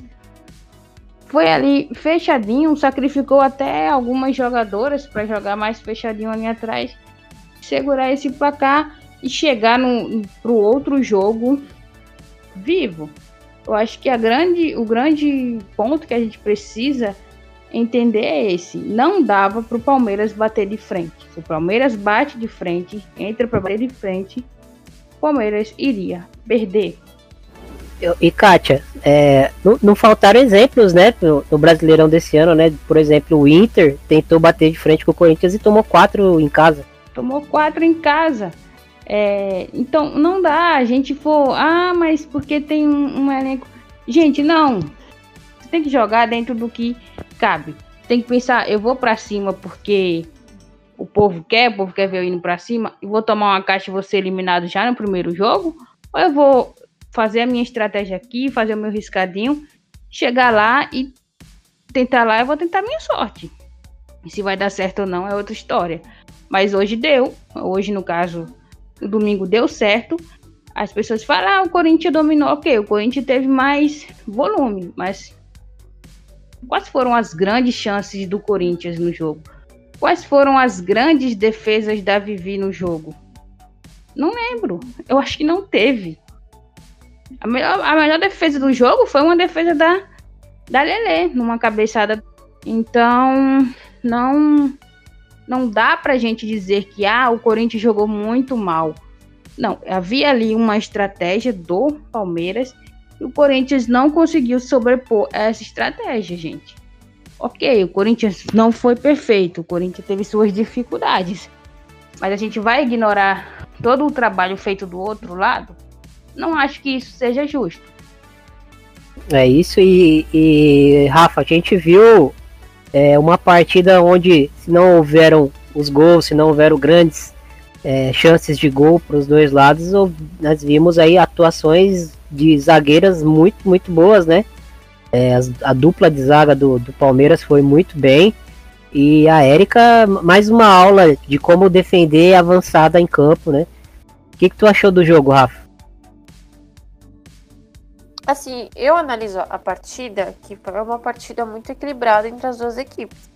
Foi ali fechadinho, sacrificou até algumas jogadoras para jogar mais fechadinho ali atrás, segurar esse placar e chegar no, pro outro jogo vivo. Eu acho que a grande, o grande ponto que a gente precisa entender é esse. Não dava para o Palmeiras bater de frente. Se o Palmeiras bate de frente, entra para bater de frente, o Palmeiras iria perder. E Kátia, é, não, não, faltaram exemplos, né, no, no, Brasileirão desse ano, né? Por exemplo, o Inter tentou bater de frente com o Corinthians e tomou quatro em casa. Tomou quatro em casa. É, então, não dá a gente for, ah, mas porque tem um, um, elenco. Gente, não. Você tem que jogar dentro do que cabe. Tem que pensar, eu vou para cima porque o povo quer, o povo quer ver eu indo para cima, e vou tomar uma caixa e vou ser eliminado já no primeiro jogo, ou eu vou fazer a minha estratégia aqui, fazer o meu riscadinho, chegar lá e tentar lá, eu vou tentar minha sorte. E se vai dar certo ou não é outra história. Mas hoje deu. Hoje, no caso, domingo deu certo. As pessoas falam, ah, o Corinthians dominou. Ok, o Corinthians teve mais volume, mas quais foram as grandes chances do Corinthians no jogo? Quais foram as grandes defesas da Vivi no jogo? Não lembro. Eu acho que não teve. A melhor, a melhor defesa do jogo foi uma defesa da, da Lele, numa cabeçada. Então, não não dá pra gente dizer que ah, o Corinthians jogou muito mal. Não, havia ali uma estratégia do Palmeiras e o Corinthians não conseguiu sobrepor essa estratégia, gente. Ok, o Corinthians não foi perfeito, o Corinthians teve suas dificuldades, mas a gente vai ignorar todo o trabalho feito do outro lado? Não acho que isso seja justo. É isso, e, e Rafa, a gente viu é uma partida onde, se não houveram os gols, se não houveram grandes é, chances de gol para os dois lados, nós vimos aí atuações de zagueiras muito, muito boas, né? É, a, a, dupla de zaga do, do Palmeiras foi muito bem. E a Érica, mais uma aula de como defender avançada em campo, né? O que, que tu achou do jogo, Rafa? Assim, eu analiso a partida, que foi uma partida muito equilibrada entre as duas equipes.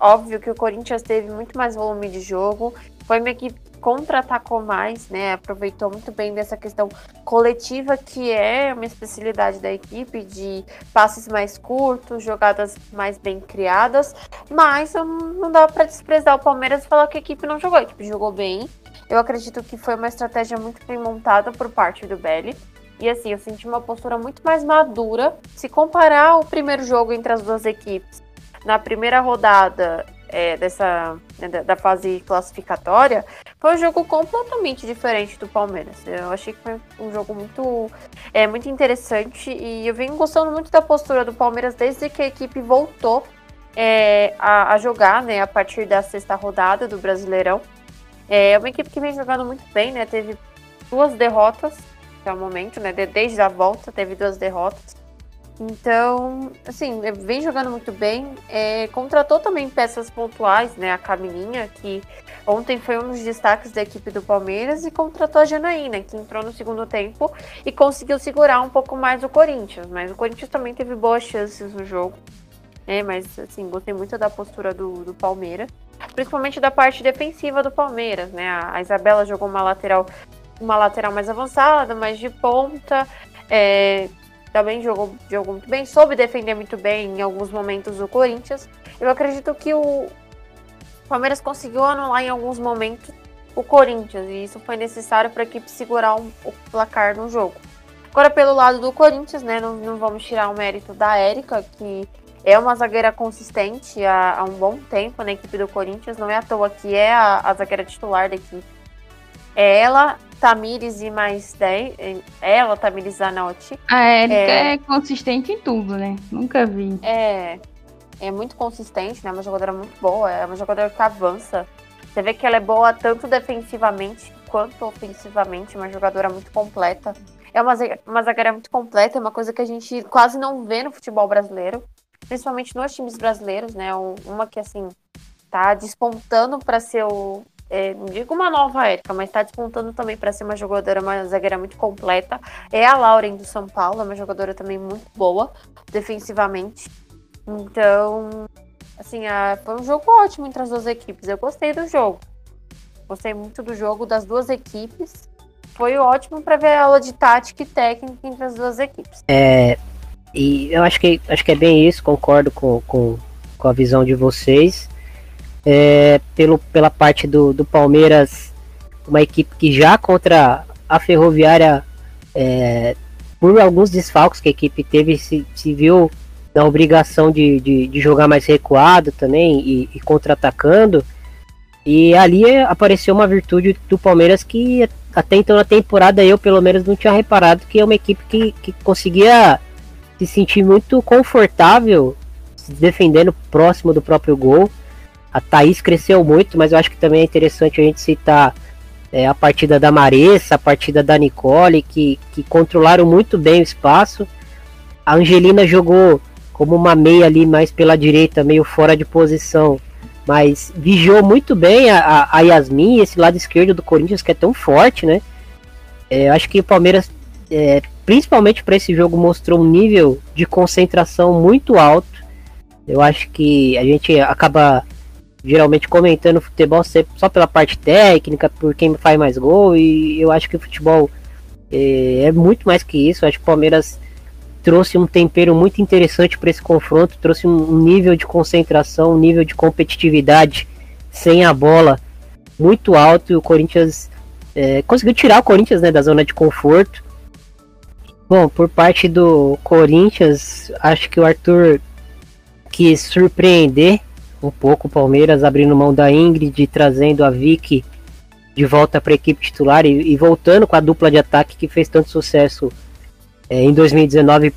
Óbvio que o Corinthians teve muito mais volume de jogo, foi uma equipe que contra-atacou mais, né? Aproveitou muito bem dessa questão coletiva, que é uma especialidade da equipe, de passes mais curtos, jogadas mais bem criadas, mas não dá para desprezar o Palmeiras e falar que a equipe não jogou. A equipe jogou bem. Eu acredito que foi uma estratégia muito bem montada por parte do Belli. E assim, eu senti uma postura muito mais madura. Se comparar o primeiro jogo entre as duas equipes, na primeira rodada é, dessa né, da fase classificatória, foi um jogo completamente diferente do Palmeiras. Eu achei que foi um jogo muito, é, muito interessante e eu venho gostando muito da postura do Palmeiras desde que a equipe voltou é, a, a, jogar, né, a partir da sexta rodada do Brasileirão. É uma equipe que vem jogando muito bem, né? Teve duas derrotas até o momento, né? Desde a volta teve duas derrotas. Então, assim, vem jogando muito bem. É, contratou também peças pontuais, né? A Camininha, que ontem foi um dos destaques da equipe do Palmeiras, e contratou a Janaína, que entrou no segundo tempo e conseguiu segurar um pouco mais o Corinthians. Mas o Corinthians também teve boas chances no jogo. Né, mas, assim, gostei muito da postura do, do Palmeiras. Principalmente da parte defensiva do Palmeiras, né? A, a Isabela jogou uma lateral uma lateral mais avançada, mais de ponta. É, também jogou, jogou muito bem, soube defender muito bem em alguns momentos o Corinthians. Eu acredito que o Palmeiras conseguiu anular em alguns momentos o Corinthians, e isso foi necessário para a equipe segurar um, o placar no jogo. Agora, pelo lado do Corinthians, né, não, não vamos tirar o mérito da Érica, que é uma zagueira consistente há, há, um bom tempo na equipe do Corinthians, não é à toa que é a, a zagueira titular da equipe. É ela, Tamires e mais 10. Ela, Tamires Zanotti. A Erika é... é consistente em tudo, né? Nunca vi. É. É muito consistente, né? É uma jogadora muito boa. É uma jogadora que avança. Você vê que ela é boa tanto defensivamente quanto ofensivamente. Uma jogadora muito completa. É uma, uma zagueira muito completa. É uma coisa que a gente quase não vê no futebol brasileiro. Principalmente nos times brasileiros, né? Uma que, assim, tá despontando para ser o, é, não digo uma nova Érica, mas está despontando também para ser uma jogadora, uma zagueira muito completa. É a Lauren do São Paulo, é uma jogadora também muito boa defensivamente. Então, assim, a, foi um jogo ótimo entre as duas equipes. Eu gostei do jogo. Gostei muito do jogo das duas equipes. Foi ótimo para ver a aula de tática e técnica entre as duas equipes. É, e eu acho que, acho que é bem isso, concordo com, com, com a visão de vocês é, pelo, pela parte do, do Palmeiras, uma equipe que já contra a Ferroviária, é, por alguns desfalques que a equipe teve, se, se viu na obrigação de, de, de, jogar mais recuado também e, e contra-atacando. E ali apareceu uma virtude do Palmeiras que até então na temporada eu pelo menos não tinha reparado que é uma equipe que, que conseguia se sentir muito confortável se defendendo próximo do próprio gol. A Thaís cresceu muito, mas eu acho que também é interessante a gente citar é, a partida da Maressa, a partida da Nicole, que, que controlaram muito bem o espaço. A Angelina jogou como uma meia ali, mais pela direita, meio fora de posição, mas vigiou muito bem a, a Yasmin, esse lado esquerdo do Corinthians que é tão forte, né? É, acho que o Palmeiras, é, principalmente para esse jogo, mostrou um nível de concentração muito alto. Eu acho que a gente acaba geralmente comentando futebol só pela parte técnica, por quem faz mais gol, e eu acho que o futebol é, é muito mais que isso. Eu acho que o Palmeiras trouxe um tempero muito interessante para esse confronto, trouxe um nível de concentração, um nível de competitividade sem a bola muito alto e o Corinthians é, conseguiu tirar o Corinthians né, da zona de conforto. Bom, por parte do Corinthians, acho que o Arthur quis surpreender um pouco o Palmeiras abrindo mão da Ingrid, trazendo a Vicky de volta para a equipe titular e, e, voltando com a dupla de ataque que fez tanto sucesso é, em 2019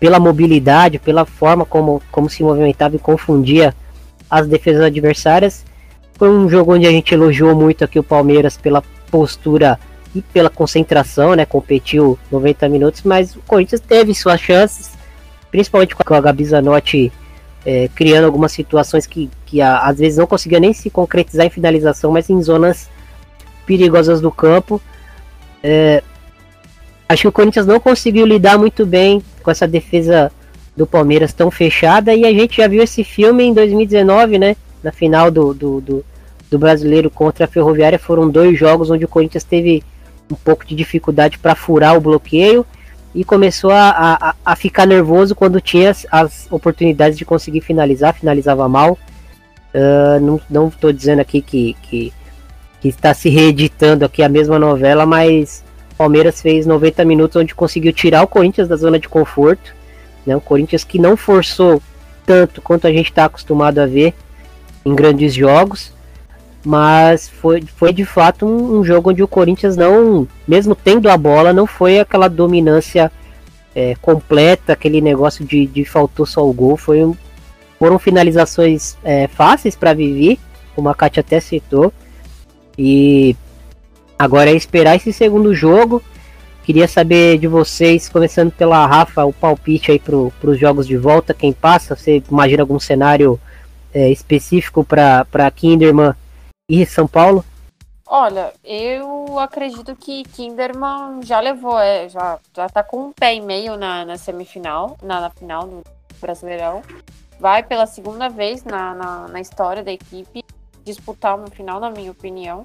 pela mobilidade, pela forma como, como se movimentava e confundia as defesas adversárias. Foi um jogo onde a gente elogiou muito aqui o Palmeiras pela postura e pela concentração, né? Competiu 90 minutos, mas o Corinthians teve suas chances, principalmente com a Gabi Zanotti é, criando algumas situações que, que às vezes não conseguia nem se concretizar em finalização, mas em zonas perigosas do campo. É, acho que o Corinthians não conseguiu lidar muito bem com essa defesa do Palmeiras tão fechada e a gente já viu esse filme em 2019, né? Na final do, do, do, do brasileiro contra a Ferroviária foram dois jogos onde o Corinthians teve um pouco de dificuldade para furar o bloqueio e começou a, a, a, ficar nervoso quando tinha as, as, oportunidades de conseguir finalizar, finalizava mal. Uh, não, tô dizendo aqui que, que, que está se reeditando aqui a mesma novela, mas Palmeiras fez 90 minutos onde conseguiu tirar o Corinthians da zona de conforto. Né? O Corinthians que não forçou tanto quanto a gente está acostumado a ver em grandes jogos. Mas foi, foi de fato um, um, jogo onde o Corinthians não, mesmo tendo a bola, não foi aquela dominância é, completa, aquele negócio de, de faltou só o gol. Foi foram finalizações é, fáceis para Vivi, como a Kátia até citou. E Agora é esperar esse segundo jogo. Queria saber de vocês, começando pela Rafa, o palpite aí para os jogos de volta, quem passa? Você imagina algum cenário é, específico para Kinderman e São Paulo? Olha, eu acredito que Kinderman já levou, é, já, já tá com um pé e meio na, na semifinal, na, na final do Brasileirão. Vai pela segunda vez na, na, na história da equipe disputar uma final, na minha opinião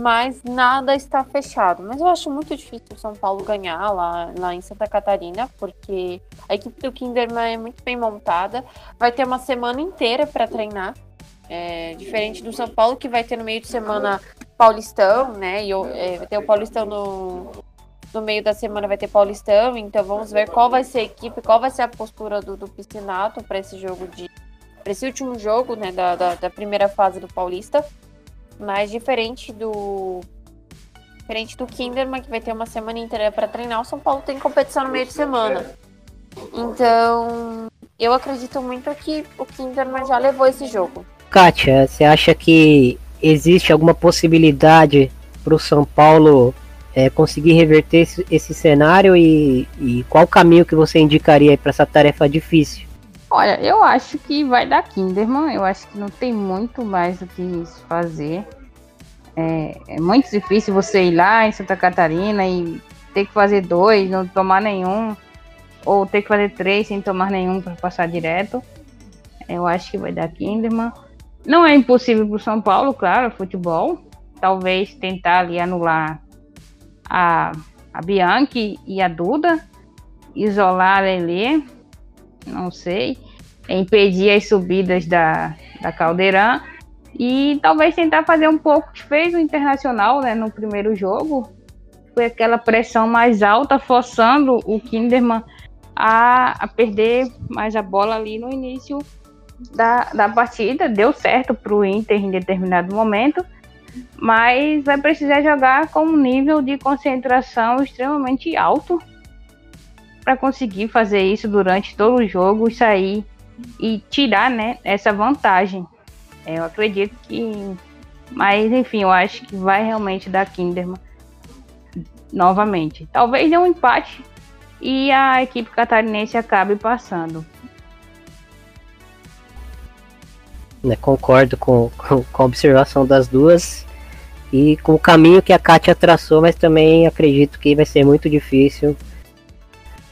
mas nada está fechado. Mas eu acho muito difícil o São Paulo ganhar lá, lá em Santa Catarina, porque a equipe do Kinderman é muito bem montada, vai ter uma semana inteira para treinar. É, diferente do São Paulo, que vai ter no meio de semana Paulistão, né? E é, vai ter o Paulistão no, no meio da semana, vai ter Paulistão. Então vamos ver qual vai ser a equipe, qual vai ser a postura do, do Piscinato para esse jogo de. para esse último jogo, né? Da, da, da primeira fase do Paulista. Mas diferente do. Diferente do Kinderman, que vai ter uma semana inteira para treinar, o São Paulo tem competição no meio de semana. Então, eu acredito muito que o Kinderman já levou esse jogo. Kátia, você acha que existe alguma possibilidade para o São Paulo é, conseguir reverter esse, esse cenário e, e, qual caminho que você indicaria para essa tarefa difícil? Olha, eu acho que vai dar Kinderman. Eu acho que não tem muito mais o que fazer. É, é, muito difícil você ir lá em Santa Catarina e ter que fazer dois, não tomar nenhum, ou ter que fazer três sem tomar nenhum para passar direto. Eu acho que vai dar Kinderman. Não é impossível para o São Paulo, claro, futebol. Talvez tentar ali anular a, a Bianchi e a Duda, isolar a Lelê não sei, impedir as subidas da, da Caldeirão e talvez tentar fazer um pouco que fez o Internacional né, no primeiro jogo. Foi aquela pressão mais alta, forçando o Kinderman a, a perder mais a bola ali no início da, da partida. Deu certo para o Inter em determinado momento, mas vai precisar jogar com um nível de concentração extremamente alto para conseguir fazer isso durante todo o jogo e sair e tirar né, essa vantagem. É, eu acredito que. Mas enfim, eu acho que vai realmente dar Kinderman novamente. Talvez dê um empate e a equipe catarinense acabe passando. Né, concordo com, com, com, a observação das duas e com o caminho que a Kátia traçou, mas também acredito que vai ser muito difícil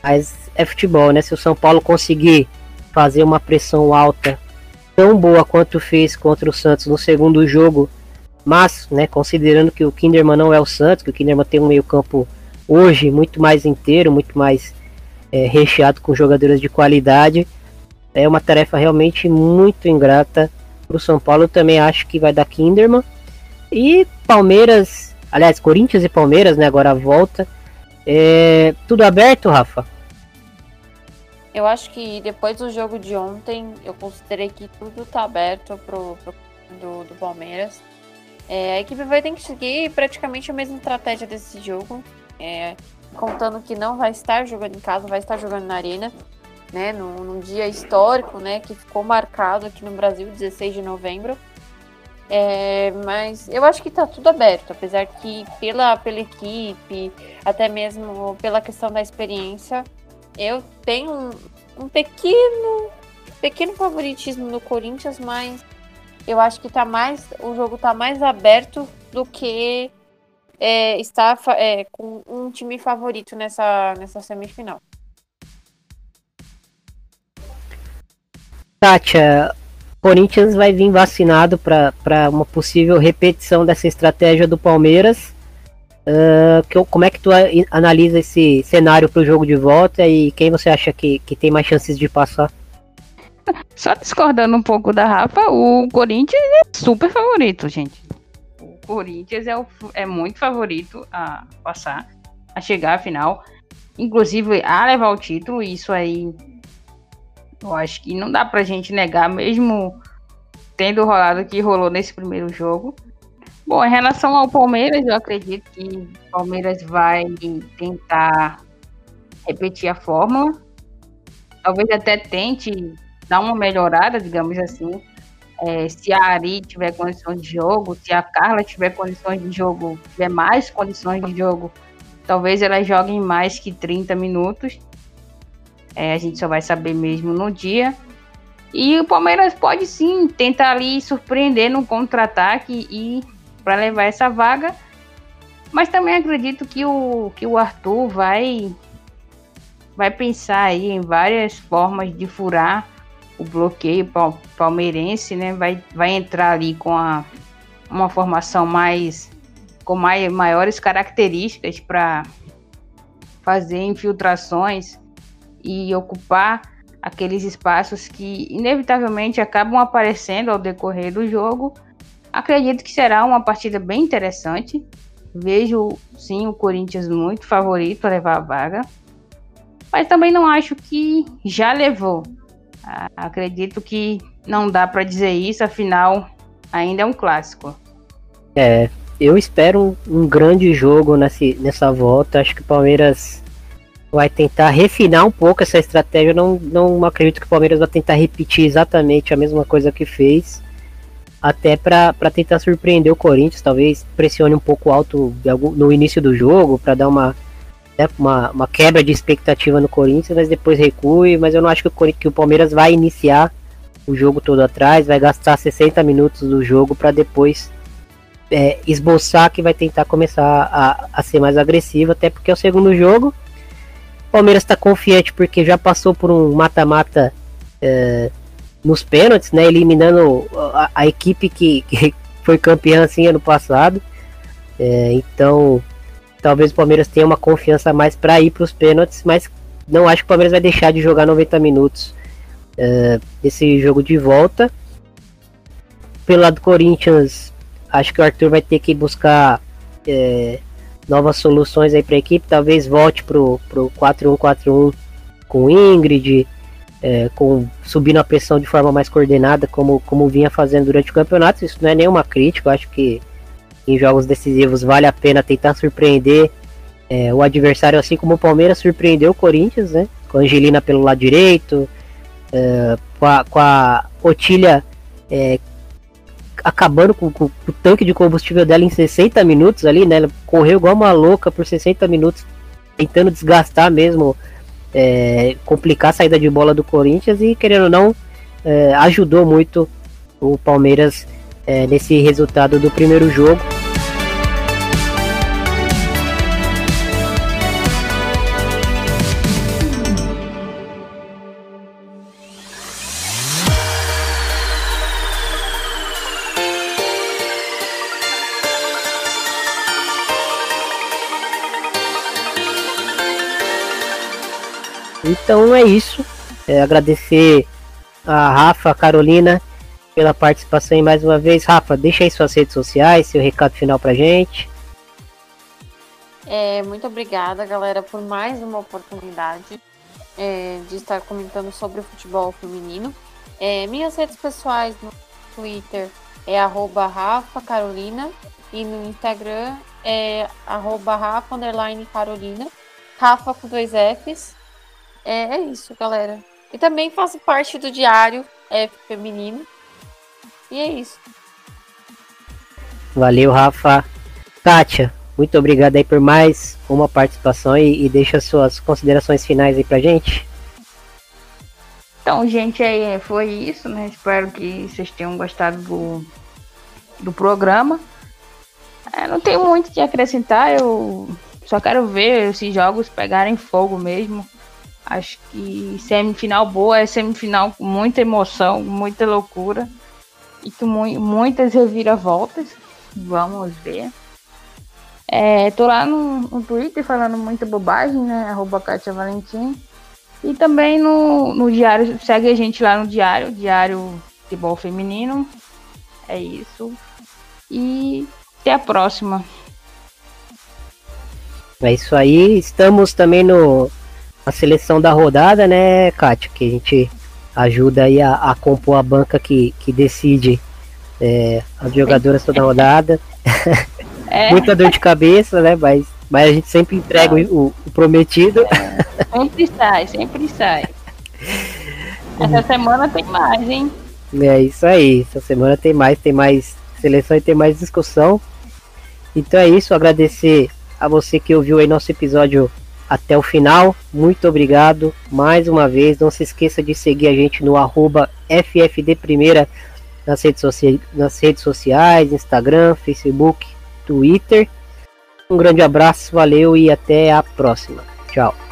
mas é futebol, né? Se o São Paulo conseguir fazer uma pressão alta tão boa quanto fez contra o Santos no segundo jogo, mas, né, considerando que o Kinderman não é o Santos, que o Kinderman tem um meio-campo hoje muito mais inteiro, muito mais é, recheado com jogadores de qualidade, é uma tarefa realmente muito ingrata para o São Paulo. Também acho que vai dar Kinderman. E Palmeiras, aliás, Corinthians e Palmeiras, né, agora volta. É, tudo aberto, Rafa? Eu acho que depois do jogo de ontem, eu considerei que tudo tá aberto pro, pro do, do Palmeiras. É, a equipe vai ter que seguir praticamente a mesma estratégia desse jogo. É, contando que não vai estar jogando em casa, vai estar jogando na arena, né? Num, num dia histórico, né? Que ficou marcado aqui no Brasil, 16 de novembro. É, mas eu acho que está tudo aberto, apesar que pela, pela equipe, até mesmo pela questão da experiência, eu tenho um, um pequeno, pequeno favoritismo no Corinthians, mas eu acho que tá mais, o jogo está mais aberto do que é, está é, com um time favorito nessa, nessa semifinal. Kátia, Corinthians vai vir vacinado para uma possível repetição dessa estratégia do Palmeiras. Uh, que, como é que tu analisa esse cenário para o jogo de volta e quem você acha que, que tem mais chances de passar? Só discordando um pouco da Rafa, o Corinthians é super favorito, gente. O Corinthians é, o, é muito favorito a passar, a chegar à final, inclusive a levar o título. Isso aí eu acho que não dá pra gente negar, mesmo tendo rolado o que rolou nesse primeiro jogo. Bom, em relação ao Palmeiras, eu acredito que o Palmeiras vai tentar repetir a fórmula. Talvez até tente dar uma melhorada, digamos assim. É, se a Ari tiver condições de jogo, se a Carla tiver condições de jogo, tiver mais condições de jogo, talvez elas joguem mais que 30 minutos. É, a gente só vai saber mesmo no dia. E o Palmeiras pode sim tentar ali surpreender no contra-ataque e para levar essa vaga. Mas também acredito que o, que o Arthur vai vai pensar aí em várias formas de furar o bloqueio palmeirense, né? Vai, vai entrar ali com a, uma formação mais com mais, maiores características para fazer infiltrações e ocupar aqueles espaços que inevitavelmente acabam aparecendo ao decorrer do jogo. Acredito que será uma partida bem interessante. Vejo sim o Corinthians muito favorito a levar a vaga, mas também não acho que já levou. Acredito que não dá para dizer isso, afinal ainda é um clássico. É, eu espero um, grande jogo nesse, nessa volta. Acho que o Palmeiras vai tentar refinar um pouco essa estratégia. Não, não acredito que o Palmeiras vai tentar repetir exatamente a mesma coisa que fez. Até para tentar surpreender o Corinthians, talvez pressione um pouco alto no início do jogo, para dar uma, né, uma, uma, quebra de expectativa no Corinthians, mas depois recue. Mas eu não acho que o, que o Palmeiras vai iniciar o jogo todo atrás, vai gastar 60 minutos do jogo para depois é, esboçar que vai tentar começar a, a ser mais agressivo, até porque é o segundo jogo Palmeiras está confiante porque já passou por um mata-mata é, nos pênaltis, né? Eliminando a, a equipe que, que, foi campeã assim ano passado. É, então, talvez o Palmeiras tenha uma confiança mais para ir para os pênaltis, mas não acho que o Palmeiras vai deixar de jogar 90 minutos é, desse jogo de volta. Pelo lado do Corinthians, acho que o Arthur vai ter que buscar é, novas soluções aí para a equipe, talvez volte pro, pro 4-1-4-1 com Ingrid, é, com subindo a pressão de forma mais coordenada, como, como vinha fazendo durante o campeonato. Isso não é nenhuma crítica, acho que em jogos decisivos vale a pena tentar surpreender é, o adversário, assim como o Palmeiras surpreendeu o Corinthians, né? Com a Angelina pelo lado direito, é, com, a, com a Otília é, acabando com, com, o tanque de combustível dela em 60 minutos ali, né? Ela correu igual uma louca por 60 minutos, tentando desgastar mesmo, é, complicar a saída de bola do Corinthians e, querendo ou não, é, ajudou muito o Palmeiras é, nesse resultado do primeiro jogo. Então é isso. É, agradecer a Rafa, a Carolina pela participação e mais uma vez. Rafa, deixa aí suas redes sociais, seu recado final pra gente. É, muito obrigada, galera, por mais uma oportunidade é, de estar comentando sobre o futebol feminino. É, minhas redes pessoais no Twitter é arroba Rafa Carolina e no Instagram é arroba Rafa Carolina, Rafa com dois Fs. É, é isso, galera. E também faço parte do diário F Feminino. E é isso. Valeu, Rafa. Kátia, muito obrigado aí por mais uma participação e, e deixa suas considerações finais aí pra gente. Então, gente, aí foi isso, né? Espero que vocês tenham gostado do, do programa. É, não tem muito o que acrescentar, eu só quero ver esses jogos pegarem fogo mesmo. Acho que semifinal boa é semifinal com muita emoção, muita loucura e com mu muitas reviravoltas. Vamos ver. É, tô lá no, no Twitter falando muita bobagem, né? Arroba Katia Valentim. E também no, no Diário, segue a gente lá no Diário, Diário Futebol Feminino. É isso. E até a próxima. É isso aí. Estamos também no na seleção da rodada, né, Kátia? Que a gente ajuda aí a, a compor a banca que, que decide é, as jogadoras toda rodada. É. Muita dor de cabeça, né? Mas, mas a gente sempre entrega o, o, prometido. É. Sempre sai, sempre sai. Essa semana tem mais, hein? É isso aí. Essa semana tem mais, tem mais seleção e tem mais discussão. Então é isso, agradecer a você que ouviu aí nosso episódio até o final. Muito obrigado mais uma vez. Não se esqueça de seguir a gente no arroba FFD Primeira nas redes, nas redes sociais, Instagram, Facebook, Twitter. Um grande abraço, valeu e até a próxima. Tchau.